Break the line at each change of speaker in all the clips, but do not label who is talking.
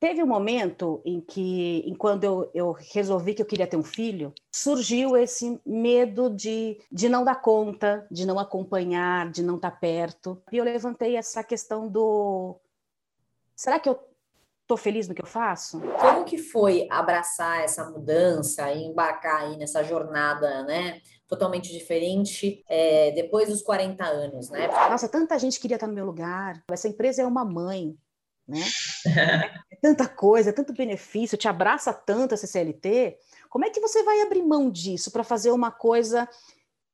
Teve um momento em que, quando eu, eu, resolvi que eu queria ter um filho, surgiu esse medo de, de não dar conta, de não acompanhar, de não estar perto. E eu levantei essa questão do: será que eu estou feliz no que eu faço?
Como que foi abraçar essa mudança e embarcar aí nessa jornada, né? Totalmente diferente é, depois dos 40 anos, né?
Nossa, tanta gente queria estar no meu lugar. Essa empresa é uma mãe né? É tanta coisa, tanto benefício, te abraça tanto a CCLT. Como é que você vai abrir mão disso para fazer uma coisa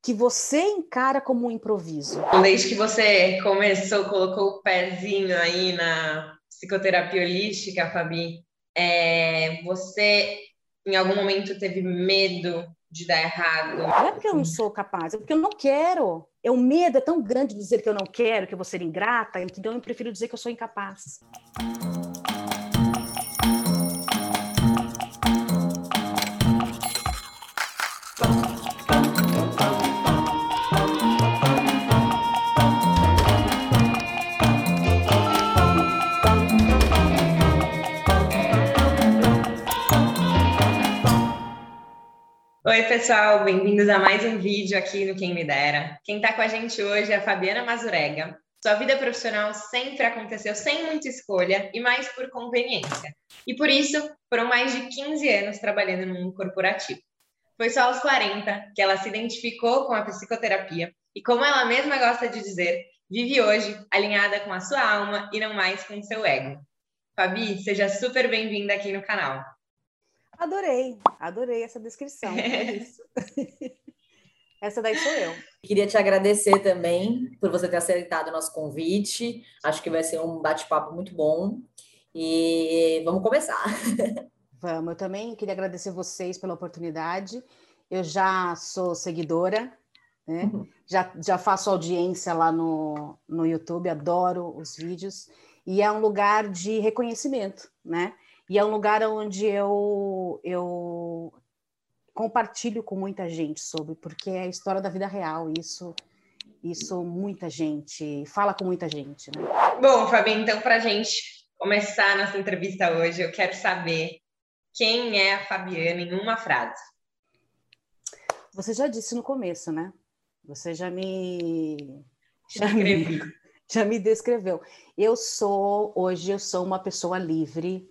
que você encara como um improviso?
Desde que você começou, colocou o pezinho aí na psicoterapia holística, Fabi, é, você em algum momento teve medo de dar errado?
Não é porque eu não sou capaz, é porque eu não quero. É, o medo é tão grande de dizer que eu não quero, que eu vou ser ingrata, então eu prefiro dizer que eu sou incapaz.
Oi, pessoal, bem-vindos a mais um vídeo aqui no Quem Me Dera. Quem está com a gente hoje é a Fabiana Mazurega. Sua vida profissional sempre aconteceu sem muita escolha e mais por conveniência. E por isso, foram mais de 15 anos trabalhando no mundo corporativo. Foi só aos 40 que ela se identificou com a psicoterapia e, como ela mesma gosta de dizer, vive hoje alinhada com a sua alma e não mais com o seu ego. Fabi, seja super bem-vinda aqui no canal.
Adorei, adorei essa descrição. É isso. essa daí sou eu.
Queria te agradecer também por você ter aceitado o nosso convite. Acho que vai ser um bate-papo muito bom. E vamos começar.
Vamos, eu também queria agradecer vocês pela oportunidade. Eu já sou seguidora, né? Uhum. Já, já faço audiência lá no, no YouTube, adoro os vídeos. E é um lugar de reconhecimento, né? E é um lugar onde eu, eu compartilho com muita gente sobre, porque é a história da vida real, isso isso muita gente fala com muita gente. Né?
Bom, Fabi, então para a gente começar nossa entrevista hoje, eu quero saber quem é a Fabiana em uma frase.
Você já disse no começo, né? Você já me já me, já me descreveu. Eu sou hoje eu sou uma pessoa livre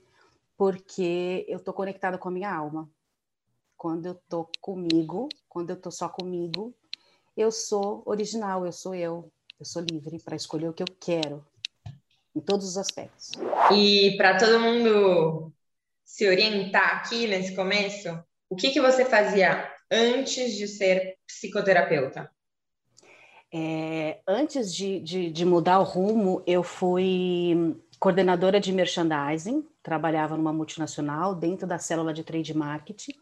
porque eu estou conectada com a minha alma. Quando eu estou comigo, quando eu estou só comigo, eu sou original, eu sou eu, eu sou livre para escolher o que eu quero, em todos os aspectos.
E para todo mundo se orientar aqui nesse começo, o que, que você fazia antes de ser psicoterapeuta?
É, antes de, de, de, mudar o rumo, eu fui coordenadora de merchandising, trabalhava numa multinacional dentro da célula de trade marketing,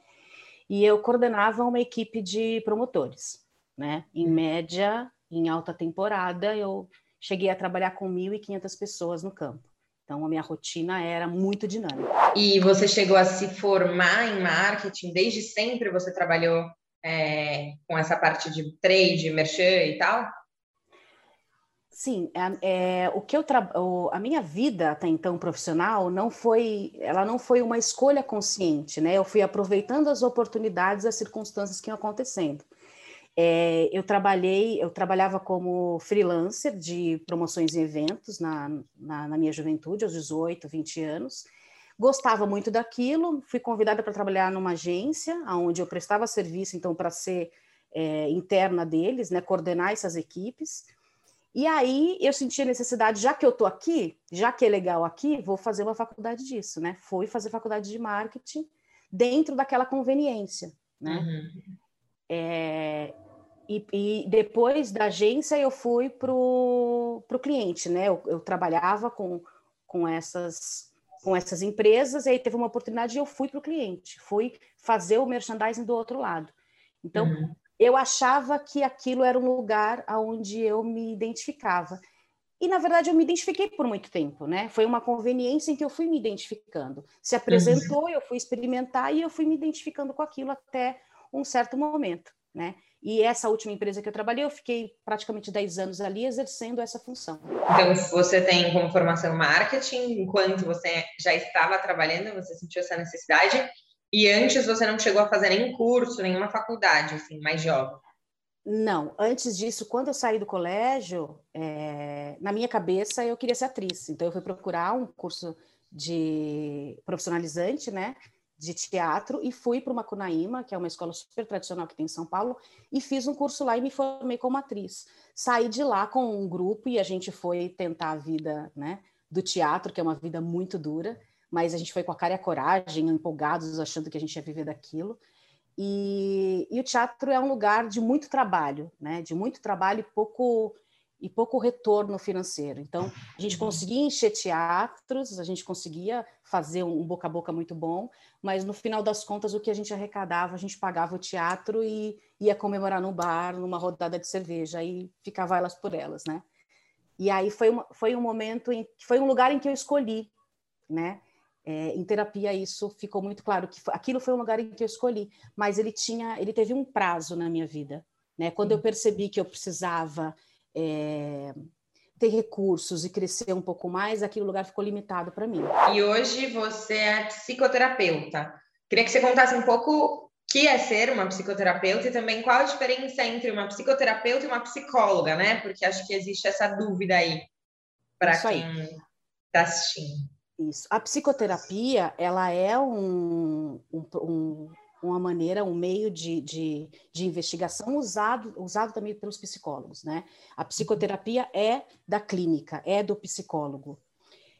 e eu coordenava uma equipe de promotores, né? Em uhum. média, em alta temporada, eu cheguei a trabalhar com 1.500 pessoas no campo. Então, a minha rotina era muito dinâmica.
E você chegou a se formar em marketing? Desde sempre você trabalhou é, com essa parte de trade, merchan e tal?
Sim, é, é, o que eu tra... a minha vida até então profissional não foi, ela não foi uma escolha consciente, né? Eu fui aproveitando as oportunidades, as circunstâncias que iam acontecendo. É, eu trabalhei, eu trabalhava como freelancer de promoções e eventos na, na, na minha juventude, aos 18, 20 anos. Gostava muito daquilo, fui convidada para trabalhar numa agência, onde eu prestava serviço, então, para ser é, interna deles, né? Coordenar essas equipes. E aí eu senti a necessidade, já que eu estou aqui, já que é legal aqui, vou fazer uma faculdade disso, né? Fui fazer faculdade de marketing dentro daquela conveniência, né? Uhum. É, e, e, depois da agência eu fui para o cliente, né? Eu, eu, trabalhava com, com, essas, com essas empresas, e aí teve uma oportunidade e eu fui para o cliente, fui fazer o merchandising do outro lado. Então, uhum eu achava que aquilo era um lugar onde eu me identificava. E, na verdade, eu me identifiquei por muito tempo, né? Foi uma conveniência em que eu fui me identificando. Se apresentou, eu fui experimentar e eu fui me identificando com aquilo até um certo momento, né? E essa última empresa que eu trabalhei, eu fiquei praticamente 10 anos ali exercendo essa função.
Então, você tem como formação marketing, enquanto você já estava trabalhando, você sentiu essa necessidade, e antes você não chegou a fazer nenhum curso, nenhuma faculdade, assim, mais jovem?
Não, antes disso, quando eu saí do colégio, é, na minha cabeça eu queria ser atriz, então eu fui procurar um curso de profissionalizante, né, de teatro e fui para uma Cunaíma, que é uma escola super tradicional que tem em São Paulo, e fiz um curso lá e me formei como atriz. Saí de lá com um grupo e a gente foi tentar a vida, né, do teatro, que é uma vida muito dura, mas a gente foi com a cara e a coragem, empolgados, achando que a gente ia viver daquilo. E, e, o teatro é um lugar de muito trabalho, né? De muito trabalho e pouco e pouco retorno financeiro. Então, a gente conseguia encher teatros, a gente conseguia fazer um boca a boca muito bom, mas no final das contas, o que a gente arrecadava, a gente pagava o teatro e ia comemorar no bar, numa rodada de cerveja, e ficava elas por elas, né? E aí foi, uma, foi um momento, em, foi um lugar em que eu escolhi, né? É, em terapia isso ficou muito claro que aquilo foi um lugar em que eu escolhi, mas ele tinha, ele teve um prazo na minha vida, né? Quando eu percebi que eu precisava é, ter recursos e crescer um pouco mais, aquele lugar ficou limitado para mim.
E hoje você é psicoterapeuta. Queria que você contasse um pouco o que é ser uma psicoterapeuta e também qual a diferença entre uma psicoterapeuta e uma psicóloga, né? Porque acho que existe essa dúvida aí para quem está assistindo.
Isso. A psicoterapia, ela é um, um, um, uma maneira, um meio de, de, de, investigação usado, usado também pelos psicólogos, né? A psicoterapia é da clínica, é do psicólogo.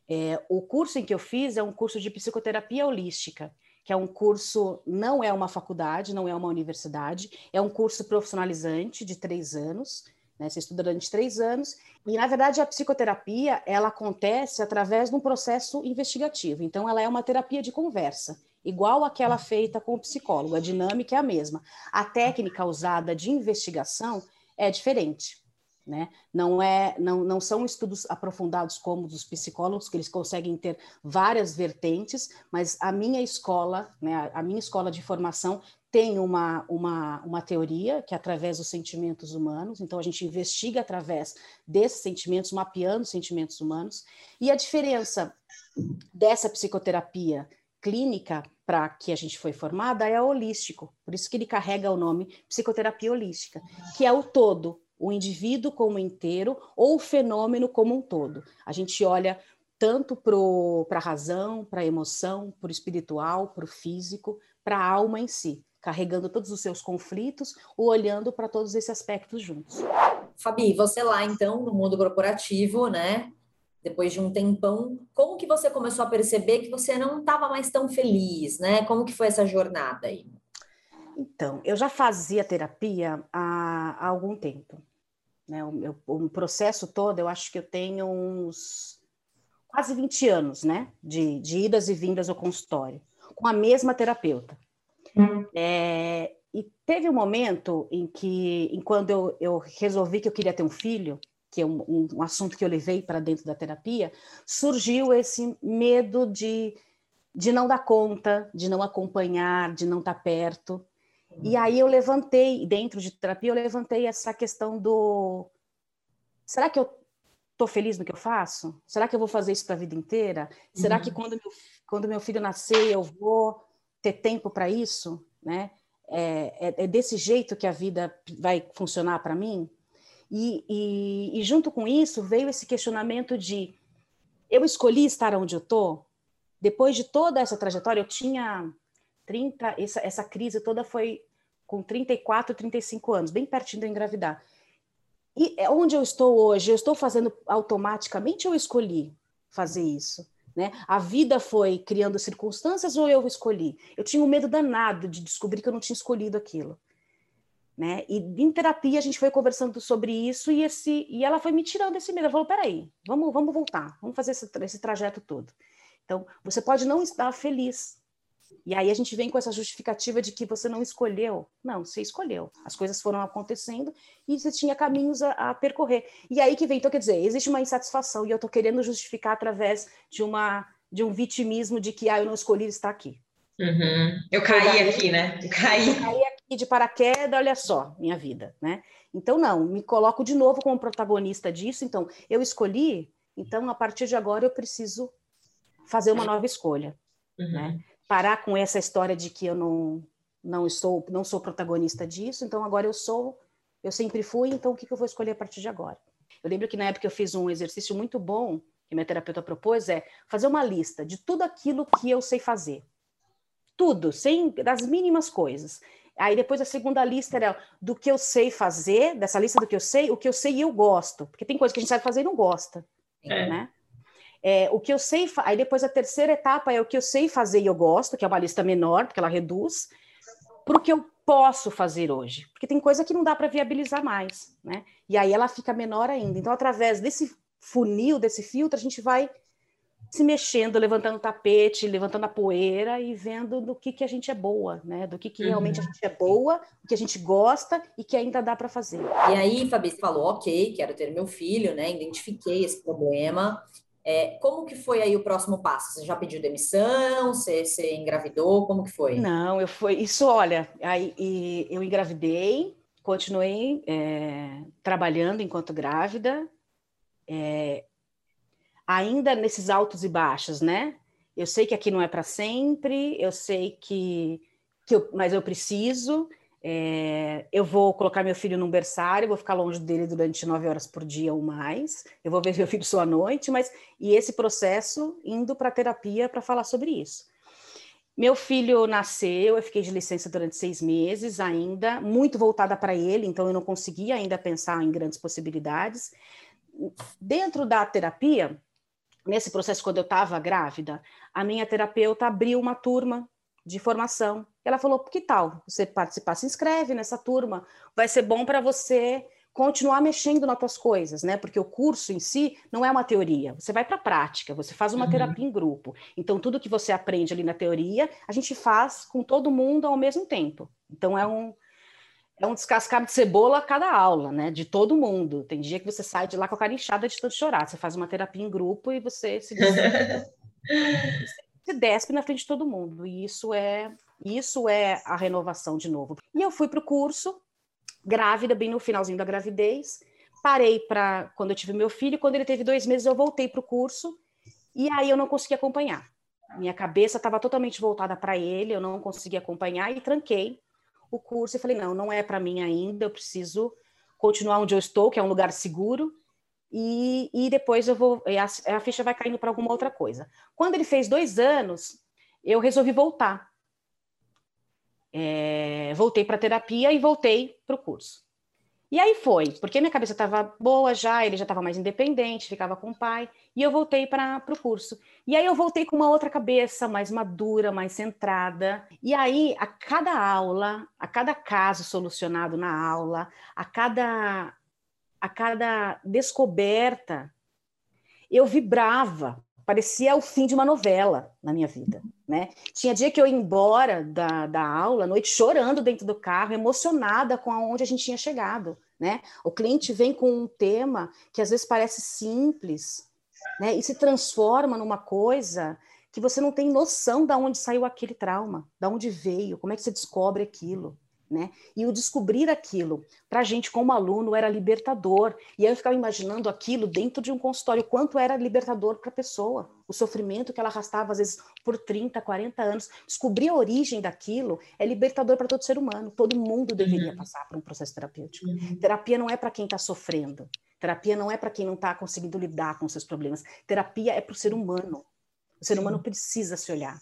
É, o curso em que eu fiz é um curso de psicoterapia holística, que é um curso, não é uma faculdade, não é uma universidade, é um curso profissionalizante de três anos, né? Você estuda durante três anos e, na verdade, a psicoterapia ela acontece através de um processo investigativo. Então, ela é uma terapia de conversa, igual aquela feita com o psicólogo. A dinâmica é a mesma. A técnica usada de investigação é diferente. Né? Não, é, não, não são estudos aprofundados como dos psicólogos, que eles conseguem ter várias vertentes, mas a minha escola, né, a minha escola de formação tem uma, uma, uma teoria que é através dos sentimentos humanos, então a gente investiga através desses sentimentos, mapeando os sentimentos humanos, e a diferença dessa psicoterapia clínica para que a gente foi formada é holístico, por isso que ele carrega o nome psicoterapia holística, que é o todo, o indivíduo como inteiro ou o fenômeno como um todo. A gente olha tanto para a razão, para a emoção, para o espiritual, para o físico, para a alma em si carregando todos os seus conflitos ou olhando para todos esses aspectos juntos.
Fabi, você lá então no mundo corporativo, né? Depois de um tempão, como que você começou a perceber que você não estava mais tão feliz, né? Como que foi essa jornada aí?
Então, eu já fazia terapia há, há algum tempo. Né? O, meu, o processo todo, eu acho que eu tenho uns quase 20 anos, né? De, de idas e vindas ao consultório, com a mesma terapeuta. Hum. É, e teve um momento em que, em quando eu, eu resolvi que eu queria ter um filho, que é um, um, um assunto que eu levei para dentro da terapia, surgiu esse medo de, de não dar conta, de não acompanhar, de não estar tá perto. E aí eu levantei, dentro de terapia, eu levantei essa questão do: será que eu estou feliz no que eu faço? Será que eu vou fazer isso para a vida inteira? Será uhum. que quando meu, quando meu filho nascer eu vou ter tempo para isso, né? É, é, é, desse jeito que a vida vai funcionar para mim? E, e, e, junto com isso veio esse questionamento de eu escolhi estar onde eu estou? Depois de toda essa trajetória, eu tinha 30, essa, essa crise toda foi com 34, 35 anos, bem pertinho de engravidar. E é onde eu estou hoje, eu estou fazendo automaticamente ou eu escolhi fazer isso? Né? A vida foi criando circunstâncias ou eu escolhi? Eu tinha um medo danado de descobrir que eu não tinha escolhido aquilo. Né? E em terapia a gente foi conversando sobre isso e, esse, e ela foi me tirando esse medo. Ela falou: peraí, vamos, vamos voltar, vamos fazer esse, esse trajeto todo. Então, você pode não estar feliz, e aí a gente vem com essa justificativa de que você não escolheu. Não, você escolheu. As coisas foram acontecendo e você tinha caminhos a, a percorrer. E aí que vem, então quer dizer, existe uma insatisfação e eu estou querendo justificar através de uma de um vitimismo de que ah, eu não escolhi estar aqui.
Uhum. Eu caí aqui, né? Eu caí.
Eu caí aqui de paraquedas, olha só, minha vida, né? Então, não, me coloco de novo como protagonista disso. Então, eu escolhi, então, a partir de agora, eu preciso fazer uma nova escolha, uhum. né? Parar com essa história de que eu não, não estou, não sou protagonista disso, então agora eu sou, eu sempre fui, então o que, que eu vou escolher a partir de agora? Eu lembro que na época eu fiz um exercício muito bom, que minha terapeuta propôs, é fazer uma lista de tudo aquilo que eu sei fazer. Tudo, sem das mínimas coisas. Aí depois a segunda lista era do que eu sei fazer, dessa lista do que eu sei, o que eu sei e eu gosto. Porque tem coisa que a gente sabe fazer e não gosta. É. Né? É, o que eu sei, aí depois a terceira etapa é o que eu sei fazer e eu gosto, que é uma lista menor, porque ela reduz, para o que eu posso fazer hoje. Porque tem coisa que não dá para viabilizar mais, né? E aí ela fica menor ainda. Então, através desse funil, desse filtro, a gente vai se mexendo, levantando o tapete, levantando a poeira e vendo do que, que a gente é boa, né? Do que, que realmente a uhum. gente é boa, o que a gente gosta e que ainda dá para fazer.
E aí, Fabi, você falou, ok, quero ter meu filho, né? Identifiquei esse problema. É, como que foi aí o próximo passo? Você já pediu demissão? Você, você engravidou? Como que foi?
Não, eu fui. Isso, olha, aí eu engravidei, continuei é, trabalhando enquanto grávida. É, ainda nesses altos e baixos, né? Eu sei que aqui não é para sempre, eu sei que, que eu, mas eu preciso. É, eu vou colocar meu filho num berçário, vou ficar longe dele durante nove horas por dia ou mais. Eu vou ver meu filho só à noite, mas e esse processo indo para terapia para falar sobre isso. Meu filho nasceu, eu fiquei de licença durante seis meses ainda, muito voltada para ele, então eu não conseguia ainda pensar em grandes possibilidades. Dentro da terapia, nesse processo, quando eu estava grávida, a minha terapeuta abriu uma turma de formação. Ela falou: que tal você participar? Se inscreve nessa turma, vai ser bom para você continuar mexendo nas tuas coisas, né? Porque o curso em si não é uma teoria, você vai para a prática, você faz uma uhum. terapia em grupo. Então, tudo que você aprende ali na teoria, a gente faz com todo mundo ao mesmo tempo. Então, é um, é um descascar de cebola a cada aula, né? De todo mundo. Tem dia que você sai de lá com a cara inchada de tanto chorar. Você faz uma terapia em grupo e você se, se despe na frente de todo mundo. E isso é isso é a renovação de novo. E eu fui para o curso, grávida, bem no finalzinho da gravidez. Parei para quando eu tive meu filho. Quando ele teve dois meses, eu voltei para o curso. E aí eu não consegui acompanhar. Minha cabeça estava totalmente voltada para ele, eu não conseguia acompanhar e tranquei o curso e falei: não, não é para mim ainda, eu preciso continuar onde eu estou, que é um lugar seguro, e, e depois eu vou. A, a ficha vai caindo para alguma outra coisa. Quando ele fez dois anos, eu resolvi voltar. É, voltei para terapia e voltei para o curso. E aí foi, porque minha cabeça estava boa já, ele já estava mais independente, ficava com o pai, e eu voltei para o curso. E aí eu voltei com uma outra cabeça, mais madura, mais centrada. E aí, a cada aula, a cada caso solucionado na aula, a cada, a cada descoberta, eu vibrava, parecia o fim de uma novela na minha vida, né? Tinha dia que eu ia embora da, da aula, à noite, chorando dentro do carro, emocionada com aonde a gente tinha chegado, né? O cliente vem com um tema que às vezes parece simples, né? E se transforma numa coisa que você não tem noção de onde saiu aquele trauma, de onde veio, como é que você descobre aquilo, né? E o descobrir aquilo, para a gente como aluno, era libertador. E aí eu ficava imaginando aquilo dentro de um consultório, quanto era libertador para a pessoa, o sofrimento que ela arrastava, às vezes, por 30, 40 anos. Descobrir a origem daquilo é libertador para todo ser humano. Todo mundo deveria uhum. passar por um processo terapêutico. Uhum. Terapia não é para quem está sofrendo. Terapia não é para quem não está conseguindo lidar com seus problemas. Terapia é para o ser humano. O ser humano precisa se olhar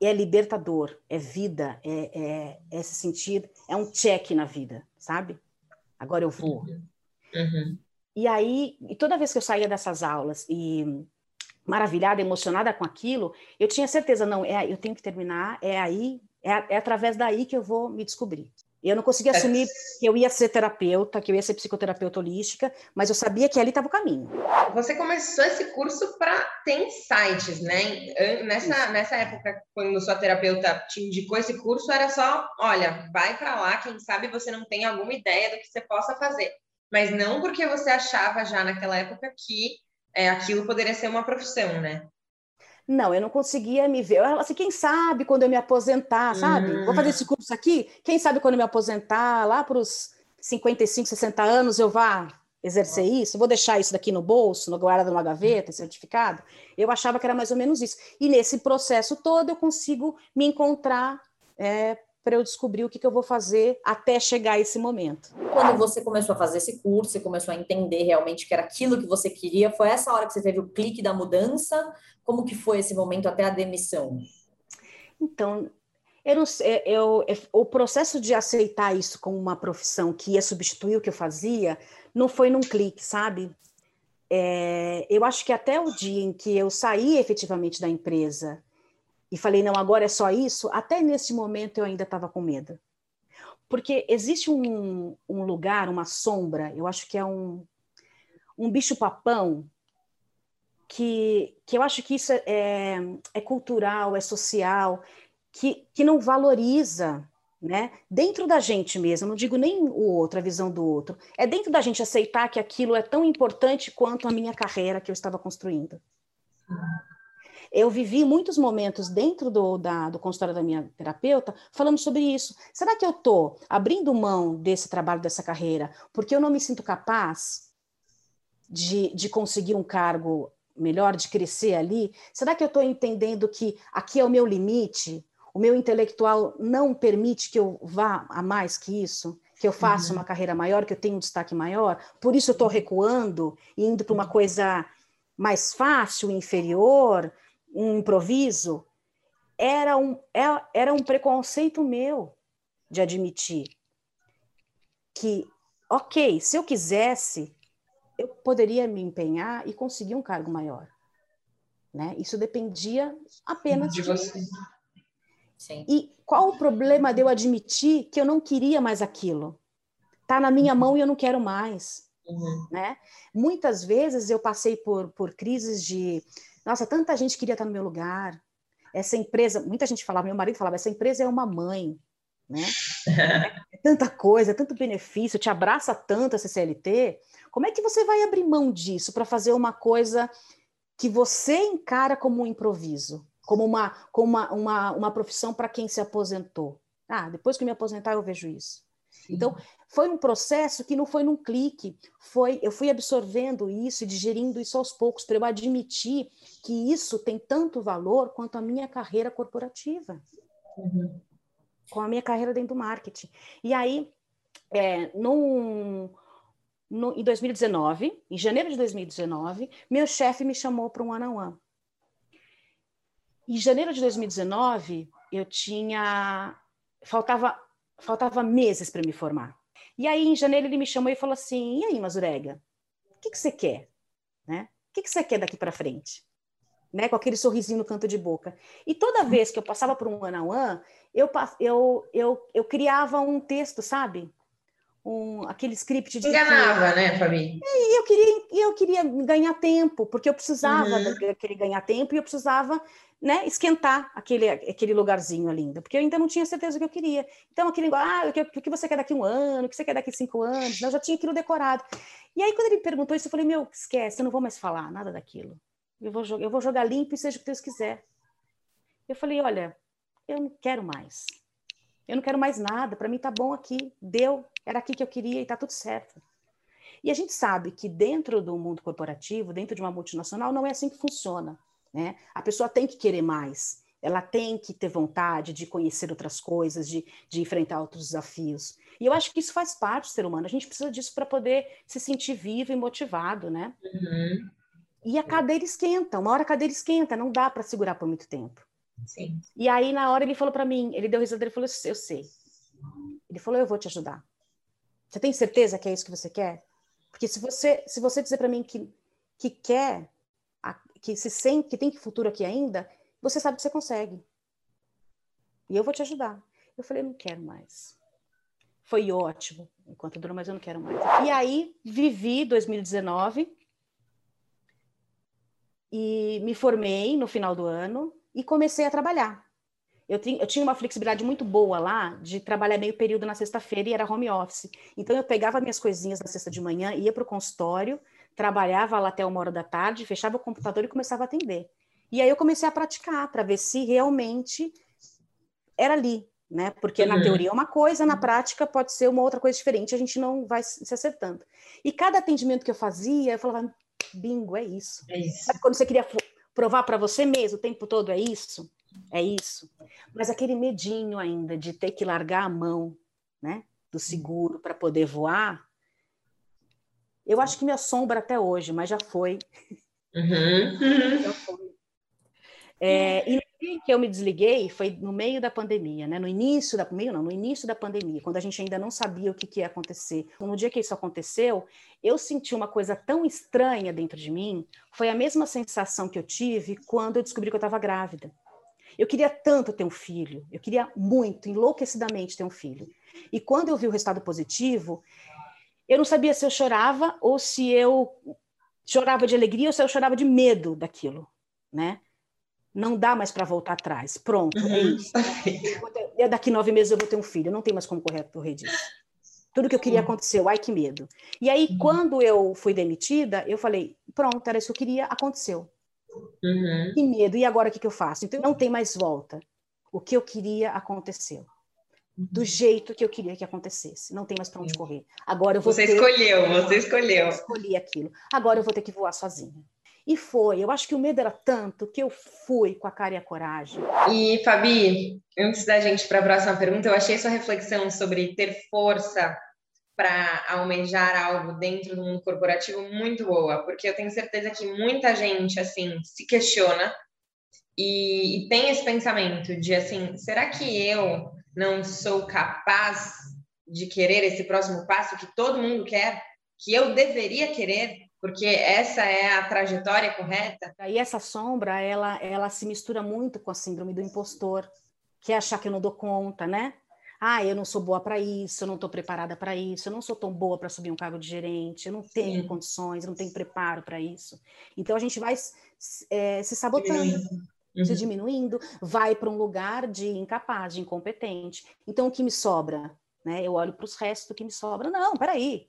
é libertador, é vida, é, é, é se sentir, é um check na vida, sabe? Agora eu vou. Uhum. uhum. E aí, e toda vez que eu saía dessas aulas e maravilhada, emocionada com aquilo, eu tinha certeza, não, é, eu tenho que terminar, é aí, é, é através daí que eu vou me descobrir. Eu não conseguia é. assumir que eu ia ser terapeuta, que eu ia ser psicoterapeuta holística, mas eu sabia que ali estava o caminho.
Você começou esse curso para ter insights, né? Nessa, nessa época, quando sua terapeuta te indicou esse curso, era só, olha, vai para lá, quem sabe você não tem alguma ideia do que você possa fazer. Mas não porque você achava já naquela época que é, aquilo poderia ser uma profissão, né?
Não, eu não conseguia me ver. Eu falava assim, quem sabe quando eu me aposentar, sabe? Hum. Vou fazer esse curso aqui, quem sabe quando eu me aposentar, lá para os 55, 60 anos, eu vá exercer isso, vou deixar isso daqui no bolso, no guarda numa gaveta, certificado. Eu achava que era mais ou menos isso. E nesse processo todo eu consigo me encontrar é, para eu descobrir o que, que, eu vou fazer até chegar esse momento.
Quando você começou a fazer esse curso, você começou a entender realmente que era aquilo que você queria, foi essa hora que você teve o clique da mudança? Como que foi esse momento até a demissão?
Então, eu não sei, eu, eu, o processo de aceitar isso como uma profissão que ia substituir o que eu fazia não foi num clique, sabe? É, eu acho que até o dia em que eu saí efetivamente da empresa e falei, não, agora é só isso, até nesse momento eu ainda estava com medo. Porque existe um, um, lugar, uma sombra, eu acho que é um, um bicho-papão, que, que eu acho que isso é, é, é cultural, é social, que, que não valoriza né? Dentro da gente mesmo, não digo nem o outro, a visão do outro, é dentro da gente aceitar que aquilo é tão importante quanto a minha carreira que eu estava construindo. Eu vivi muitos momentos dentro do, da, do consultório da minha terapeuta falando sobre isso. Será que eu estou abrindo mão desse trabalho, dessa carreira, porque eu não me sinto capaz de, de conseguir um cargo melhor, de crescer ali? Será que eu estou entendendo que aqui é o meu limite? o meu intelectual não permite que eu vá a mais que isso, que eu faça uhum. uma carreira maior, que eu tenha um destaque maior, por isso eu estou recuando e indo para uma uhum. coisa mais fácil, inferior, um improviso. Era um, é, era um preconceito meu de admitir que, ok, se eu quisesse, eu poderia me empenhar e conseguir um cargo maior. Né? Isso dependia apenas de, de você. Sim. E qual o problema de eu admitir que eu não queria mais aquilo? Tá na minha mão e eu não quero mais. Uhum. Né? Muitas vezes eu passei por, por crises de, nossa, tanta gente queria estar no meu lugar. Essa empresa, muita gente falava, meu marido falava, essa empresa é uma mãe, né? é tanta coisa, tanto benefício, te abraça tanto a CLT. Como é que você vai abrir mão disso para fazer uma coisa que você encara como um improviso? como uma, como uma, uma, uma profissão para quem se aposentou. Ah, depois que me aposentar eu vejo isso. Sim. Então, foi um processo que não foi num clique, foi eu fui absorvendo isso e digerindo isso aos poucos para eu admitir que isso tem tanto valor quanto a minha carreira corporativa, uhum. com a minha carreira dentro do marketing. E aí, é, num, no, em 2019, em janeiro de 2019, meu chefe me chamou para um one-on-one. Em janeiro de 2019, eu tinha. Faltava, faltava meses para me formar. E aí, em janeiro, ele me chamou e falou assim: E aí, Mazurega, o que, que você quer? Né? O que, que você quer daqui para frente? Né, com aquele sorrisinho no canto de boca. E toda vez que eu passava por um one on one, eu, eu, eu, eu criava um texto, sabe? Um, aquele script de.
Enganava, né, Fabi?
E eu queria, eu queria ganhar tempo, porque eu precisava uhum. daquele ganhar tempo e eu precisava né, esquentar aquele, aquele lugarzinho ali ainda, porque eu ainda não tinha certeza do que eu queria. Então, aquele ah, o que, o que você quer daqui um ano, o que você quer daqui cinco anos, eu já tinha aquilo decorado. E aí, quando ele perguntou isso, eu falei, meu, esquece, eu não vou mais falar nada daquilo. Eu vou, eu vou jogar limpo e seja o que Deus quiser. Eu falei, olha, eu não quero mais. Eu não quero mais nada, para mim tá bom aqui, deu, era aqui que eu queria e tá tudo certo. E a gente sabe que dentro do mundo corporativo, dentro de uma multinacional, não é assim que funciona. Né? A pessoa tem que querer mais, ela tem que ter vontade de conhecer outras coisas, de, de enfrentar outros desafios. E eu acho que isso faz parte do ser humano. A gente precisa disso para poder se sentir vivo e motivado, né? Uhum. E a cadeira esquenta, uma hora a cadeira esquenta, não dá para segurar por muito tempo. Sim. E aí, na hora, ele falou para mim, ele deu risada, ele falou, eu sei. Ele falou, eu vou te ajudar. Você tem certeza que é isso que você quer? Porque se você, se você dizer para mim que, que quer, que se sente que tem futuro aqui ainda, você sabe que você consegue. E eu vou te ajudar. Eu falei, não quero mais. Foi ótimo enquanto durou, mas eu não quero mais. E aí vivi 2019 e me formei no final do ano e comecei a trabalhar. Eu, eu tinha uma flexibilidade muito boa lá de trabalhar meio período na sexta-feira e era home office. Então eu pegava minhas coisinhas na sexta de manhã, ia para o consultório, trabalhava lá até uma hora da tarde, fechava o computador e começava a atender. E aí eu comecei a praticar para ver se realmente era ali, né? Porque na uhum. teoria é uma coisa, na prática pode ser uma outra coisa diferente, a gente não vai se acertando. E cada atendimento que eu fazia, eu falava, bingo, é isso. É isso. Sabe quando você queria provar para você mesmo o tempo todo, é isso? É isso. Mas aquele medinho ainda de ter que largar a mão, né? Do seguro para poder voar, eu acho que me assombra até hoje, mas já foi. Uhum. já foi. É, e que eu me desliguei foi no meio da pandemia, né? No início da meio não, no início da pandemia, quando a gente ainda não sabia o que, que ia acontecer. No dia que isso aconteceu, eu senti uma coisa tão estranha dentro de mim. Foi a mesma sensação que eu tive quando eu descobri que eu estava grávida. Eu queria tanto ter um filho, eu queria muito, enlouquecidamente ter um filho. E quando eu vi o resultado positivo, eu não sabia se eu chorava ou se eu chorava de alegria ou se eu chorava de medo daquilo, né? Não dá mais para voltar atrás. Pronto, é uhum. isso. Ter, daqui nove meses eu vou ter um filho. Não tem mais como correr, correr disso. Tudo que eu queria aconteceu. Ai, que medo. E aí, uhum. quando eu fui demitida, eu falei: pronto, era isso que eu queria, aconteceu. Uhum. Que medo. E agora o que, que eu faço? Então, não tem mais volta. O que eu queria aconteceu. Do uhum. jeito que eu queria que acontecesse. Não tem mais para onde correr. Agora eu vou
Você
ter...
escolheu, você escolheu. Eu
escolhi aquilo. Agora eu vou ter que voar sozinha. E foi. Eu acho que o medo era tanto que eu fui com a cara e a coragem.
E, Fabi, antes da gente para a próxima pergunta, eu achei sua reflexão sobre ter força para almejar algo dentro do mundo corporativo muito boa, porque eu tenho certeza que muita gente assim se questiona e, e tem esse pensamento de assim, será que eu não sou capaz de querer esse próximo passo que todo mundo quer, que eu deveria querer? porque essa é a trajetória correta.
E essa sombra, ela, ela se mistura muito com a síndrome do impostor, que é achar que eu não dou conta, né? Ah, eu não sou boa para isso, eu não estou preparada para isso, eu não sou tão boa para subir um cargo de gerente, eu não tenho Sim. condições, eu não tenho preparo para isso. Então a gente vai é, se sabotando. Diminuindo. Uhum. Se diminuindo, vai para um lugar de incapaz, de incompetente. Então, o que me sobra? Né? Eu olho para os restos do que me sobra. Não, peraí,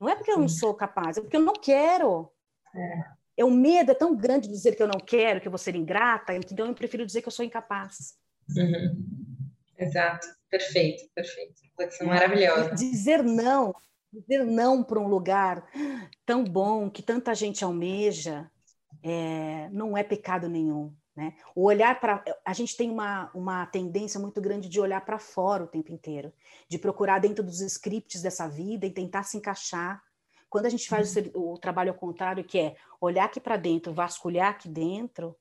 não é porque eu não sou capaz, é porque eu não quero. É. é. O medo é tão grande de dizer que eu não quero, que eu vou ser ingrata, então eu prefiro dizer que eu sou incapaz.
Uhum. Exato, perfeito, perfeito. Reflexão maravilhosa.
Dizer não, dizer não para um lugar tão bom que tanta gente almeja, é, não é pecado nenhum. Né? O olhar para. A gente tem uma, uma tendência muito grande de olhar para fora o tempo inteiro, de procurar dentro dos scripts dessa vida e tentar se encaixar. Quando a gente faz uhum. o, o trabalho ao contrário, que é olhar aqui para dentro, vasculhar aqui dentro,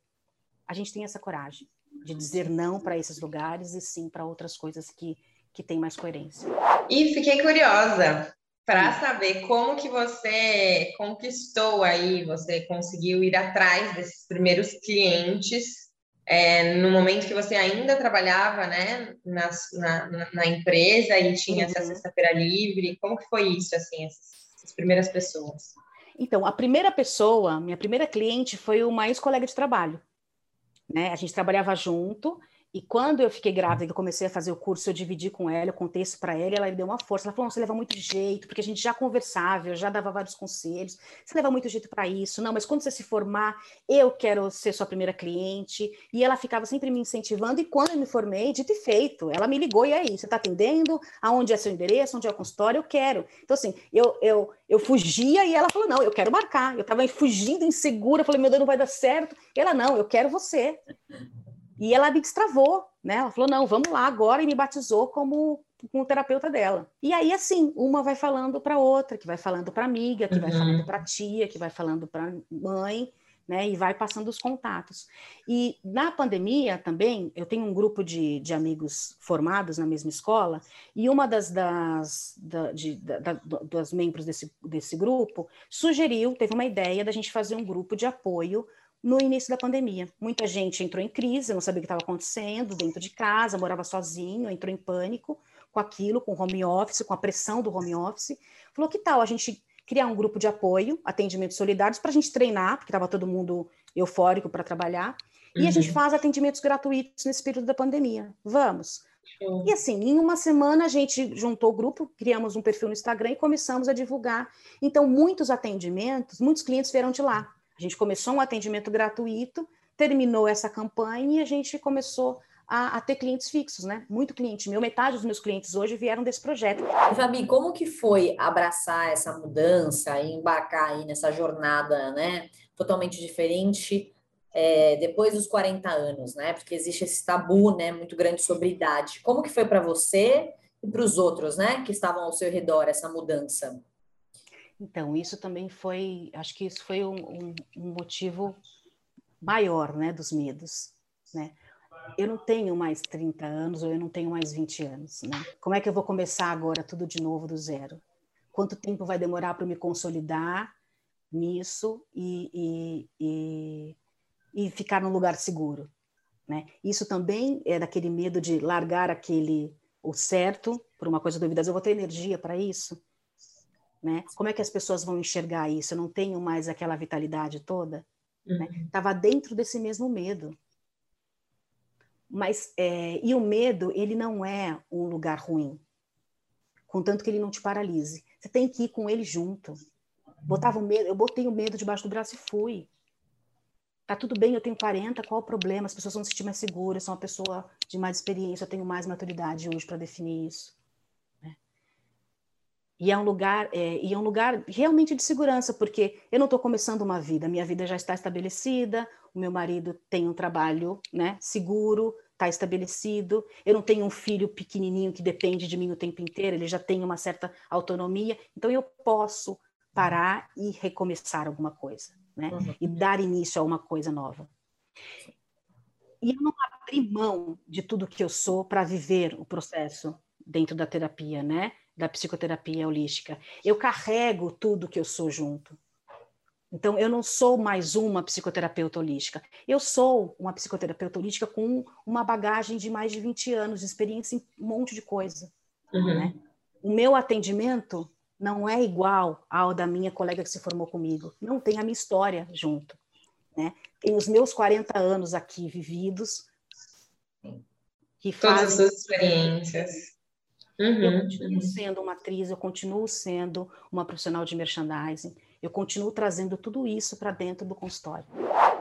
a gente tem essa coragem de dizer não para esses lugares e sim para outras coisas que, que têm mais coerência.
E fiquei curiosa para saber como que você conquistou aí, você conseguiu ir atrás desses primeiros clientes é, no momento que você ainda trabalhava, né, na, na, na empresa e tinha uhum. essa sexta-feira livre. Como que foi isso, assim, essas, essas primeiras pessoas?
Então, a primeira pessoa, minha primeira cliente foi uma ex-colega de trabalho. Né? A gente trabalhava junto e quando eu fiquei grávida e comecei a fazer o curso, eu dividi com ela, eu contei isso para ela, ela me deu uma força. Ela falou: você leva muito jeito, porque a gente já conversava, eu já dava vários conselhos. Você leva muito jeito para isso. Não, mas quando você se formar, eu quero ser sua primeira cliente. E ela ficava sempre me incentivando. E quando eu me formei, dito e feito, ela me ligou: e aí, você está atendendo? Aonde é seu endereço? Onde é o consultório? Eu quero. Então, assim, eu, eu, eu fugia e ela falou: não, eu quero marcar. Eu estava fugindo, insegura. Falei: meu Deus, não vai dar certo. E ela: não, eu quero você. E ela me destravou, né? Ela falou: não, vamos lá agora, e me batizou como, como terapeuta dela. E aí, assim, uma vai falando para outra, que vai falando para amiga, que uhum. vai falando para tia, que vai falando para mãe, né? E vai passando os contatos. E na pandemia também, eu tenho um grupo de, de amigos formados na mesma escola, e uma das, das, da, de, da, das membros desse, desse grupo sugeriu, teve uma ideia da gente fazer um grupo de apoio no início da pandemia. Muita gente entrou em crise, não sabia o que estava acontecendo dentro de casa, morava sozinho, entrou em pânico com aquilo, com o home office, com a pressão do home office. Falou: que tal a gente criar um grupo de apoio, atendimentos solidários, para a gente treinar, porque estava todo mundo eufórico para trabalhar, e a gente uhum. faz atendimentos gratuitos nesse período da pandemia. Vamos. Uhum. E assim, em uma semana a gente juntou o grupo, criamos um perfil no Instagram e começamos a divulgar. Então, muitos atendimentos, muitos clientes vieram de lá. A gente começou um atendimento gratuito, terminou essa campanha e a gente começou a, a, ter clientes fixos, né? Muito cliente meu, metade dos meus clientes hoje vieram desse projeto.
Fabi, como que foi abraçar essa mudança e embarcar aí nessa jornada, né? Totalmente diferente é, depois dos 40 anos, né? Porque existe esse tabu, né? Muito grande sobre idade. Como que foi para você e para os outros, né? Que estavam ao seu redor essa mudança?
Então, isso também foi, acho que isso foi um, um, um motivo maior, né, dos medos, né? Eu não tenho mais 30 anos ou eu não tenho mais 20 anos, né? Como é que eu vou começar agora tudo de novo do zero? Quanto tempo vai demorar para me consolidar nisso e, e, e, e ficar num lugar seguro, né? Isso também é daquele medo de largar aquele o certo por uma coisa duvidosa. Eu vou ter energia para isso? Né? Como é que as pessoas vão enxergar isso? Eu não tenho mais aquela vitalidade toda? Estava uhum. né? dentro desse mesmo medo. Mas, é, e o medo, ele não é um lugar ruim, contanto que ele não te paralise. Você tem que ir com ele junto. Botava o medo, eu botei o medo debaixo do braço e fui. Tá tudo bem, eu tenho 40, qual o problema? As pessoas vão se sentir mais seguras, sou uma pessoa de mais experiência, eu tenho mais maturidade hoje para definir isso. E é um lugar, é, e é um lugar realmente de segurança, porque eu não estou começando uma vida, minha vida já está estabelecida, o meu marido tem um trabalho né, seguro, está estabelecido, eu não tenho um filho pequenininho que depende de mim o tempo inteiro, ele já tem uma certa autonomia, então eu posso parar e recomeçar alguma coisa, né? Uhum. E dar início a uma coisa nova. E eu não abri mão de tudo que eu sou para viver o processo dentro da terapia, né? Da psicoterapia holística. Eu carrego tudo que eu sou junto. Então, eu não sou mais uma psicoterapeuta holística. Eu sou uma psicoterapeuta holística com uma bagagem de mais de 20 anos, de experiência em um monte de coisa. Uhum. Né? O meu atendimento não é igual ao da minha colega que se formou comigo. Não tem a minha história junto. Né? Tem os meus 40 anos aqui vividos.
Que Todas as experiências.
Uhum, eu continuo uhum. sendo uma atriz, eu continuo sendo uma profissional de merchandising, eu continuo trazendo tudo isso para dentro do consultório.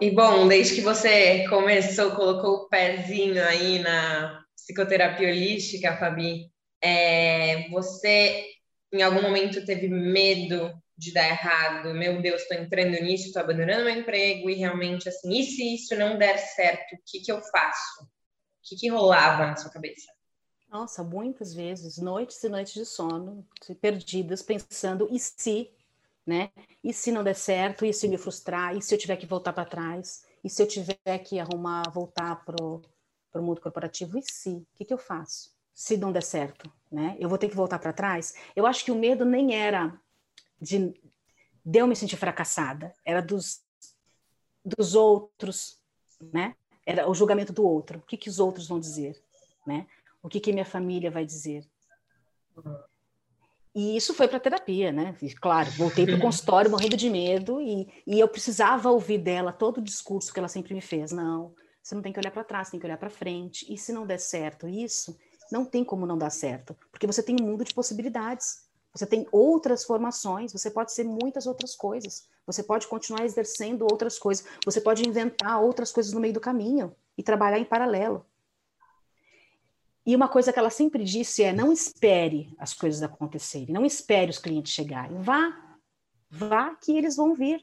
E bom, desde que você começou, colocou o pezinho aí na psicoterapia holística, Fabi, é, você em algum momento teve medo de dar errado? Meu Deus, estou entrando nisso, estou abandonando meu emprego e realmente assim, e se isso não der certo, o que, que eu faço? O que, que rolava na sua cabeça?
Nossa, muitas vezes, noites e noites de sono, perdidas, pensando, e se, né? E se não der certo, e se me frustrar, e se eu tiver que voltar para trás, e se eu tiver que arrumar, voltar para o mundo corporativo, e se? O que, que eu faço? Se não der certo, né? Eu vou ter que voltar para trás? Eu acho que o medo nem era de, de eu me sentir fracassada, era dos, dos outros, né? Era o julgamento do outro. O que, que os outros vão dizer, né? O que, que minha família vai dizer? E isso foi para terapia, né? E, claro, voltei para o consultório morrendo de medo e, e eu precisava ouvir dela todo o discurso que ela sempre me fez. Não, você não tem que olhar para trás, tem que olhar para frente. E se não der certo isso, não tem como não dar certo, porque você tem um mundo de possibilidades. Você tem outras formações, você pode ser muitas outras coisas. Você pode continuar exercendo outras coisas. Você pode inventar outras coisas no meio do caminho e trabalhar em paralelo. E uma coisa que ela sempre disse é: não espere as coisas acontecerem, não espere os clientes chegarem, vá, vá que eles vão vir.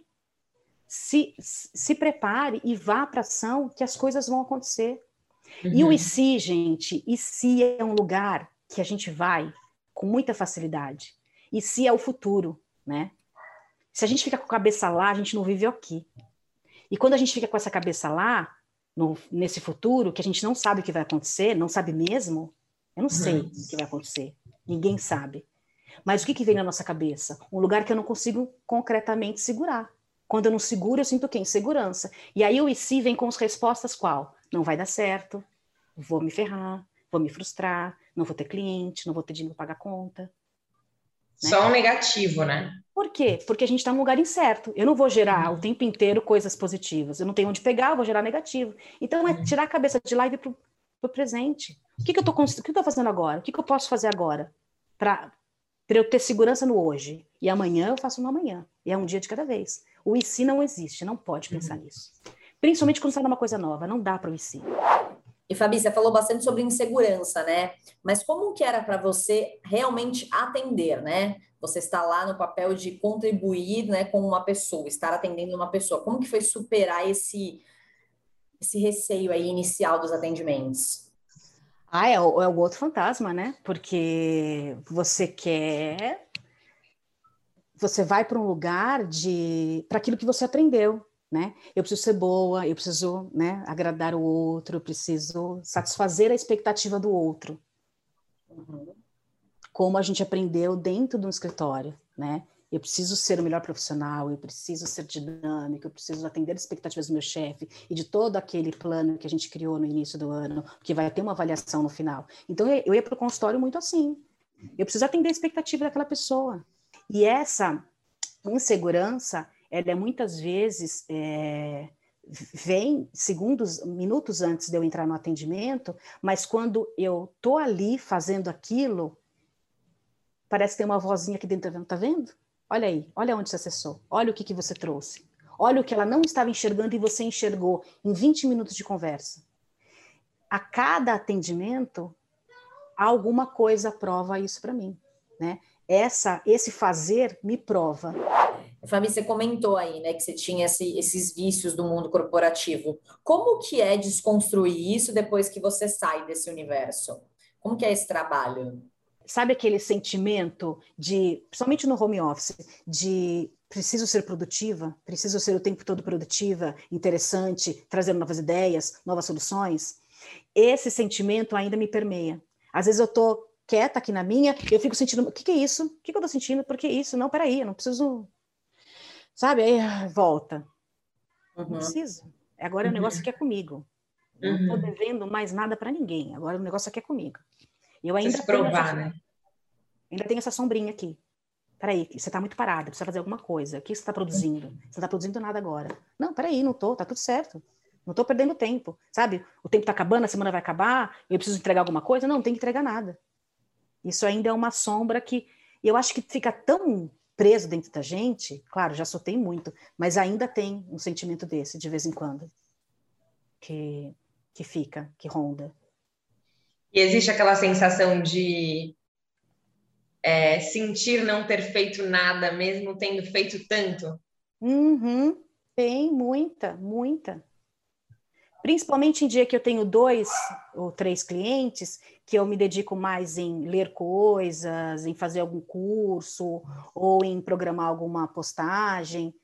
Se, se prepare e vá para ação que as coisas vão acontecer. Uhum. E o uhum. gente, ICI é um lugar que a gente vai com muita facilidade. ICI é o futuro, né? Se a gente fica com a cabeça lá, a gente não vive aqui. E quando a gente fica com essa cabeça lá, no, nesse futuro, que a gente não sabe o que vai acontecer, não sabe mesmo, eu não sei uhum. o que vai acontecer. Ninguém sabe. Mas o que, que vem na nossa cabeça? Um lugar que eu não consigo concretamente segurar. Quando eu não seguro, eu sinto o quê? Insegurança. E aí o IC vem com as respostas qual? Não vai dar certo, vou me ferrar, vou me frustrar, não vou ter cliente, não vou ter dinheiro para pagar conta.
Né? Só um negativo, né?
Por quê? Porque a gente está num lugar incerto. Eu não vou gerar o tempo inteiro coisas positivas. Eu não tenho onde pegar, eu vou gerar negativo. Então, é uhum. tirar a cabeça de lá e vir para o presente. O que, que eu estou fazendo agora? O que, que eu posso fazer agora para eu ter segurança no hoje? E amanhã eu faço no amanhã. E é um dia de cada vez. O se não existe, não pode pensar uhum. nisso. Principalmente quando está numa coisa nova, não dá para o si.
E Fabi, você falou bastante sobre insegurança, né? Mas como que era para você realmente atender, né? Você está lá no papel de contribuir, né, com uma pessoa, estar atendendo uma pessoa. Como que foi superar esse esse receio aí inicial dos atendimentos?
Ah, é o, é o outro fantasma, né? Porque você quer você vai para um lugar de para aquilo que você aprendeu né? Eu preciso ser boa, eu preciso, né, agradar o outro, eu preciso satisfazer a expectativa do outro. Uhum. Como a gente aprendeu dentro de um escritório, né? Eu preciso ser o melhor profissional, eu preciso ser dinâmico, eu preciso atender as expectativas do meu chefe e de todo aquele plano que a gente criou no início do ano, que vai ter uma avaliação no final. Então, eu ia para o consultório muito assim. Eu preciso atender a expectativa daquela pessoa. E essa insegurança, ela é muitas vezes é, vem segundos, minutos antes de eu entrar no atendimento, mas quando eu tô ali fazendo aquilo, parece ter uma vozinha aqui dentro, tá vendo? Olha aí, olha onde você acessou, olha o que, que você trouxe, olha o que ela não estava enxergando e você enxergou em 20 minutos de conversa. A cada atendimento, alguma coisa prova isso para mim, né? Essa, esse fazer me prova.
Fabi, você comentou aí, né, que você tinha esse, esses vícios do mundo corporativo. Como que é desconstruir isso depois que você sai desse universo? Como que é esse trabalho?
Sabe aquele sentimento de, principalmente no home office, de preciso ser produtiva, preciso ser o tempo todo produtiva, interessante, trazendo novas ideias, novas soluções? Esse sentimento ainda me permeia. Às vezes eu tô quieta aqui na minha, eu fico sentindo, o que, que é isso? O que, que eu tô sentindo? Por que isso? Não, peraí, eu não preciso Sabe? Aí ah, volta. Uhum. Não preciso. Agora uhum. o negócio aqui é comigo. Não estou uhum. devendo mais nada para ninguém. Agora o negócio aqui é comigo. Eu ainda
se provar, essa, né?
Ainda tenho essa sombrinha aqui. Peraí, você está muito parada, precisa fazer alguma coisa. O que você está produzindo? Você não está produzindo nada agora. Não, peraí, não tô, tá tudo certo. Não estou perdendo tempo, sabe? O tempo está acabando, a semana vai acabar, eu preciso entregar alguma coisa? Não, não tem que entregar nada. Isso ainda é uma sombra que eu acho que fica tão preso dentro da gente, claro, já soltei muito, mas ainda tem um sentimento desse de vez em quando que que fica, que ronda.
E existe aquela sensação de é, sentir não ter feito nada, mesmo tendo feito tanto?
Uhum, tem muita, muita. Principalmente em dia que eu tenho dois ou três clientes, que eu me dedico mais em ler coisas, em fazer algum curso, ou em programar alguma postagem.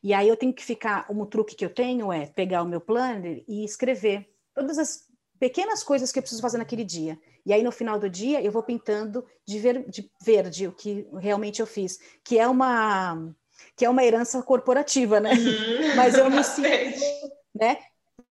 E aí eu tenho que ficar. Um truque que eu tenho é pegar o meu planner e escrever todas as pequenas coisas que eu preciso fazer naquele dia. E aí, no final do dia, eu vou pintando de, ver, de verde o que realmente eu fiz, que é uma que é uma herança corporativa, né? Uhum, Mas eu me sinto, né?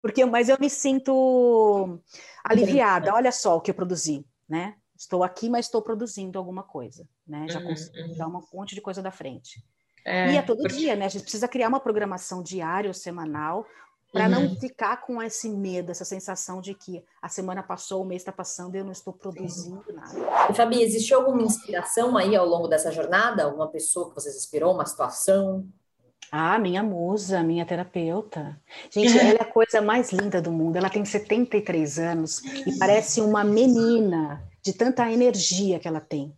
Porque, mas eu me sinto aliviada. Olha só o que eu produzi, né? Estou aqui, mas estou produzindo alguma coisa, né? Já uhum, consegui uhum. dar um monte de coisa da frente. É, e é todo porque... dia, né? A gente precisa criar uma programação diária ou semanal para uhum. não ficar com esse medo, essa sensação de que a semana passou, o mês está passando e eu não estou produzindo nada.
E Fabi, existiu alguma inspiração aí ao longo dessa jornada? Alguma pessoa que vocês inspirou, uma situação?
Ah, minha musa, minha terapeuta. Gente, ela é a coisa mais linda do mundo. Ela tem 73 anos e parece uma menina de tanta energia que ela tem.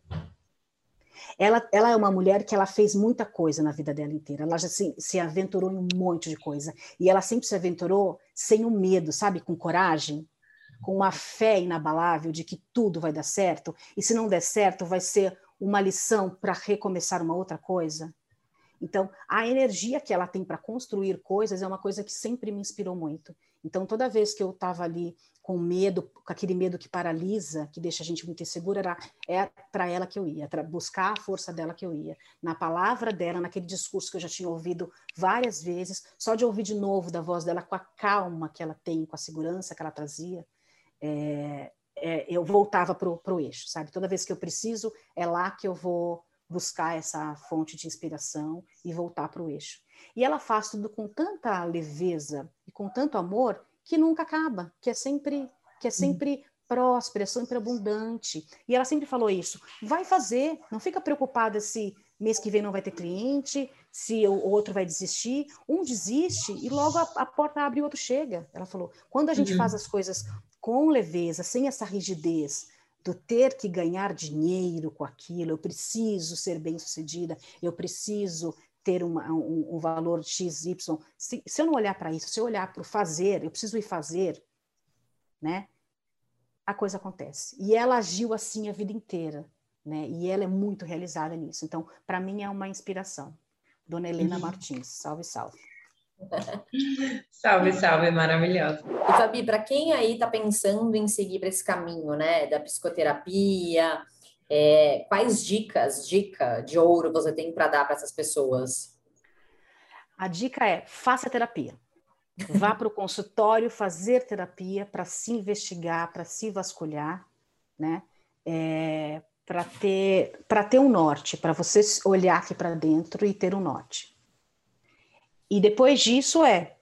Ela, ela é uma mulher que ela fez muita coisa na vida dela inteira. Ela já se, se aventurou em um monte de coisa. E ela sempre se aventurou sem o medo, sabe? Com coragem, com uma fé inabalável de que tudo vai dar certo. E se não der certo, vai ser uma lição para recomeçar uma outra coisa. Então, a energia que ela tem para construir coisas é uma coisa que sempre me inspirou muito. Então, toda vez que eu estava ali com medo, com aquele medo que paralisa, que deixa a gente muito insegura, era é para ela que eu ia, para buscar a força dela que eu ia. Na palavra dela, naquele discurso que eu já tinha ouvido várias vezes, só de ouvir de novo da voz dela, com a calma que ela tem, com a segurança que ela trazia, é, é, eu voltava para o eixo, sabe? Toda vez que eu preciso, é lá que eu vou buscar essa fonte de inspiração e voltar para o eixo. E ela faz tudo com tanta leveza e com tanto amor que nunca acaba, que é sempre que é sempre próspera, é sempre abundante. E ela sempre falou isso. Vai fazer, não fica preocupada se mês que vem não vai ter cliente, se o outro vai desistir. Um desiste e logo a, a porta abre e o outro chega. Ela falou: quando a gente uhum. faz as coisas com leveza, sem essa rigidez, do ter que ganhar dinheiro com aquilo, eu preciso ser bem-sucedida, eu preciso ter uma, um, um, valor X, Y. Se, se eu não olhar para isso, se eu olhar para o fazer, eu preciso ir fazer, né? A coisa acontece. E ela agiu assim a vida inteira, né? E ela é muito realizada nisso. Então, para mim é uma inspiração. Dona Helena uhum. Martins, salve, salve.
salve, salve, maravilhosa.
E Fabi, para quem aí está pensando em seguir para esse caminho, né, da psicoterapia, é, quais dicas, dica de ouro você tem para dar para essas pessoas?
A dica é faça terapia. Vá para o consultório fazer terapia para se investigar, para se vasculhar, né? É, para ter para ter um norte, para você olhar aqui para dentro e ter um norte. E depois disso é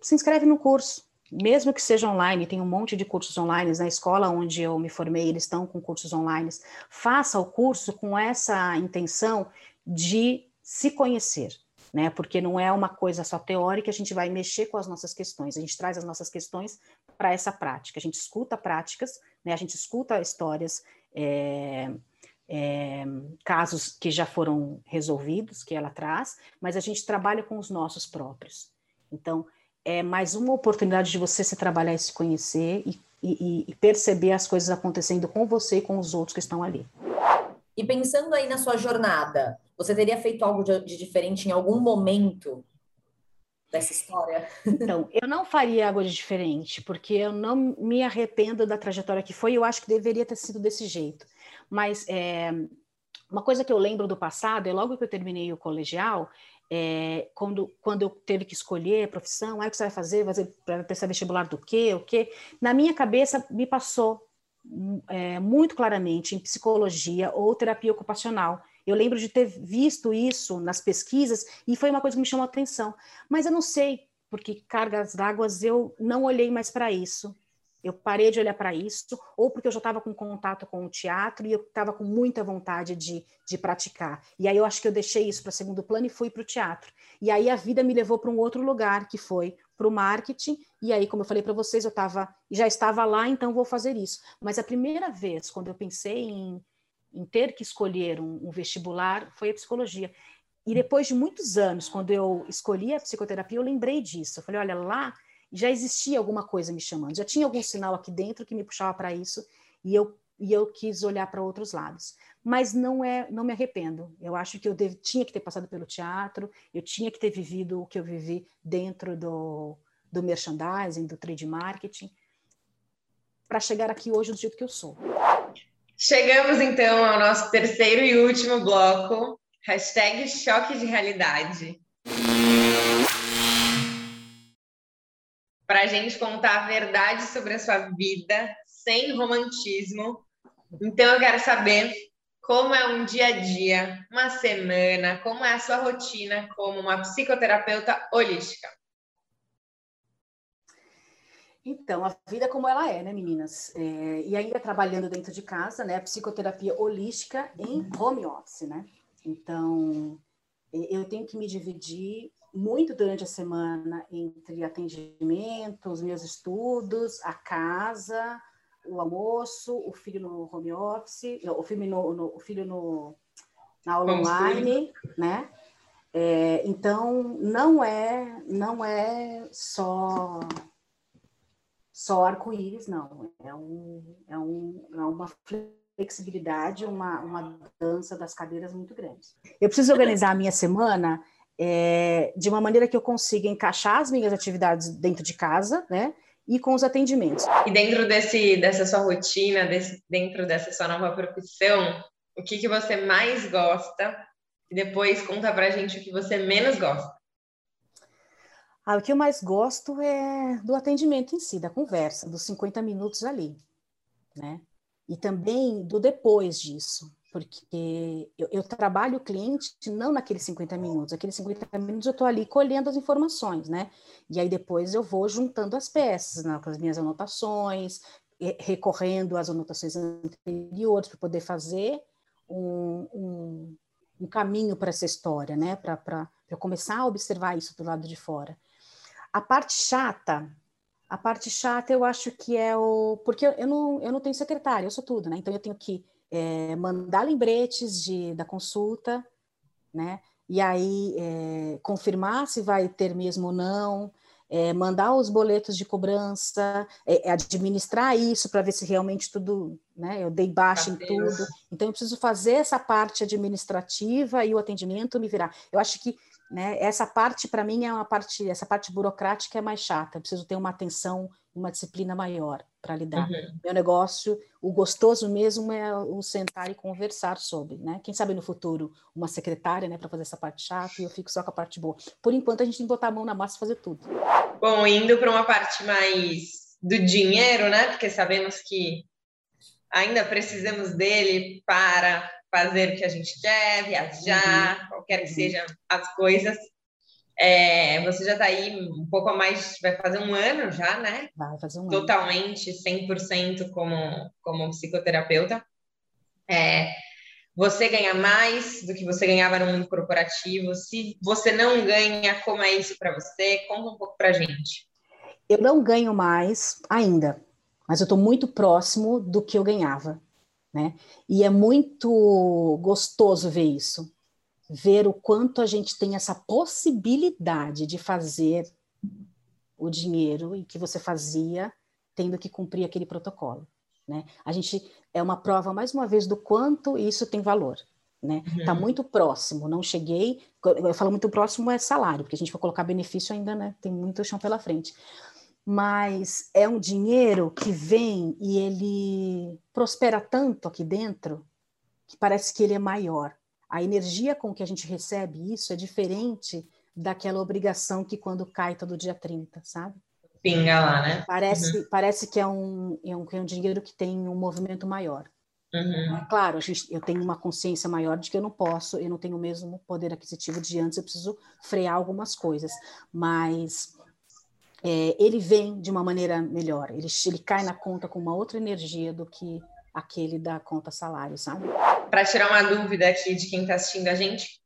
se inscreve no curso, mesmo que seja online, tem um monte de cursos online na escola onde eu me formei, eles estão com cursos online. Faça o curso com essa intenção de se conhecer, né? Porque não é uma coisa só teórica, a gente vai mexer com as nossas questões, a gente traz as nossas questões para essa prática, a gente escuta práticas, né? A gente escuta histórias, é, é, casos que já foram resolvidos, que ela traz, mas a gente trabalha com os nossos próprios. Então, é mais uma oportunidade de você se trabalhar e se conhecer e, e, e perceber as coisas acontecendo com você e com os outros que estão ali.
E pensando aí na sua jornada, você teria feito algo de, de diferente em algum momento dessa história?
Então, eu não faria algo de diferente, porque eu não me arrependo da trajetória que foi, eu acho que deveria ter sido desse jeito. Mas é, uma coisa que eu lembro do passado é logo que eu terminei o colegial, é, quando, quando eu teve que escolher a profissão, ah, o que você vai fazer? Vai fazer prestar vestibular do quê? O quê? Na minha cabeça me passou é, muito claramente em psicologia ou terapia ocupacional. Eu lembro de ter visto isso nas pesquisas e foi uma coisa que me chamou a atenção. Mas eu não sei, porque cargas d'água eu não olhei mais para isso. Eu parei de olhar para isso, ou porque eu já estava com contato com o teatro e eu estava com muita vontade de, de praticar. E aí eu acho que eu deixei isso para segundo plano e fui para o teatro. E aí a vida me levou para um outro lugar, que foi para o marketing. E aí, como eu falei para vocês, eu tava, já estava lá, então vou fazer isso. Mas a primeira vez, quando eu pensei em, em ter que escolher um, um vestibular, foi a psicologia. E depois de muitos anos, quando eu escolhi a psicoterapia, eu lembrei disso. Eu falei, olha, lá já existia alguma coisa me chamando, já tinha algum sinal aqui dentro que me puxava para isso e eu e eu quis olhar para outros lados. Mas não é, não me arrependo. Eu acho que eu devo, tinha que ter passado pelo teatro, eu tinha que ter vivido o que eu vivi dentro do, do merchandising, do trade marketing, para chegar aqui hoje do jeito que eu sou.
Chegamos então ao nosso terceiro e último bloco, hashtag choque de realidade. Para a gente contar a verdade sobre a sua vida, sem romantismo. Então, eu quero saber como é um dia a dia, uma semana, como é a sua rotina como uma psicoterapeuta holística.
Então, a vida como ela é, né, meninas? É, e ainda trabalhando dentro de casa, né? Psicoterapia holística em home office, né? Então, eu tenho que me dividir muito durante a semana entre atendimento, os meus estudos, a casa, o almoço, o filho no home office, o filho no, no o filho no, na aula online, né? É, então não é não é só só arco-íris, não. É, um, é, um, é uma flexibilidade, uma, uma dança das cadeiras muito grande. Eu preciso organizar a minha semana é, de uma maneira que eu consiga encaixar as minhas atividades dentro de casa, né? E com os atendimentos.
E dentro desse, dessa sua rotina, desse, dentro dessa sua nova profissão, o que, que você mais gosta? E depois conta pra gente o que você menos gosta.
Ah, o que eu mais gosto é do atendimento em si, da conversa, dos 50 minutos ali, né? E também do depois disso, porque eu, eu, trabalho o cliente não naqueles 50 minutos, aqueles 50 minutos eu estou ali colhendo as informações, né? E aí depois eu vou juntando as peças, né, com as minhas anotações, recorrendo às anotações anteriores para poder fazer um, um, um caminho para essa história, né? Para eu começar a observar isso do lado de fora. A parte chata, a parte chata eu acho que é o. Porque eu não, eu não tenho secretária, eu sou tudo, né? Então eu tenho que é, mandar lembretes de, da consulta, né? E aí é, confirmar se vai ter mesmo ou não, é, mandar os boletos de cobrança, é, é administrar isso para ver se realmente tudo, né? Eu dei baixa em tudo. Então eu preciso fazer essa parte administrativa e o atendimento me virar. Eu acho que né, essa parte para mim é uma parte, essa parte burocrática é mais chata. Eu preciso ter uma atenção, uma disciplina maior para lidar. Uhum. Meu negócio, o gostoso mesmo é o sentar e conversar sobre, né? Quem sabe no futuro uma secretária, né, para fazer essa parte chata e eu fico só com a parte boa. Por enquanto a gente tem que botar a mão na massa e fazer tudo.
Bom, indo para uma parte mais do dinheiro, né? Porque sabemos que ainda precisamos dele para fazer o que a gente quer, viajar, uhum. qualquer que uhum. sejam as coisas. É, você já está aí um pouco a mais, vai fazer um ano já, né?
Vai fazer um
Totalmente, ano. 100% como, como psicoterapeuta. É, você ganha mais do que você ganhava no mundo corporativo? Se você não ganha, como é isso para você? Conta um pouco para gente.
Eu não ganho mais ainda, mas eu estou muito próximo do que eu ganhava, né? E é muito gostoso ver isso ver o quanto a gente tem essa possibilidade de fazer o dinheiro e que você fazia tendo que cumprir aquele protocolo, né? A gente é uma prova mais uma vez do quanto isso tem valor, né? Uhum. Tá muito próximo, não cheguei, eu falo muito próximo é salário, porque a gente vai colocar benefício ainda, né? Tem muito chão pela frente. Mas é um dinheiro que vem e ele prospera tanto aqui dentro que parece que ele é maior a energia com que a gente recebe isso é diferente daquela obrigação que quando cai todo dia 30, sabe?
Pinga lá, né?
Parece, uhum. parece que é um, é, um, é um dinheiro que tem um movimento maior. Uhum. É claro, a gente, eu tenho uma consciência maior de que eu não posso, eu não tenho o mesmo poder aquisitivo de antes, eu preciso frear algumas coisas, mas é, ele vem de uma maneira melhor, ele, ele cai na conta com uma outra energia do que aquele da conta salário, sabe?
Para tirar uma dúvida aqui de quem está assistindo a gente,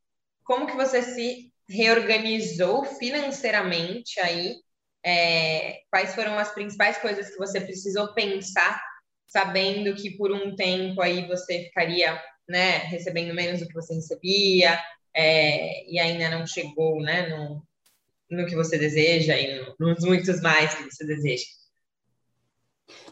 como que você se reorganizou financeiramente aí? É, quais foram as principais coisas que você precisou pensar, sabendo que por um tempo aí você ficaria, né, recebendo menos do que você recebia é, e ainda não chegou, né, no, no que você deseja e no, nos muitos mais que você deseja?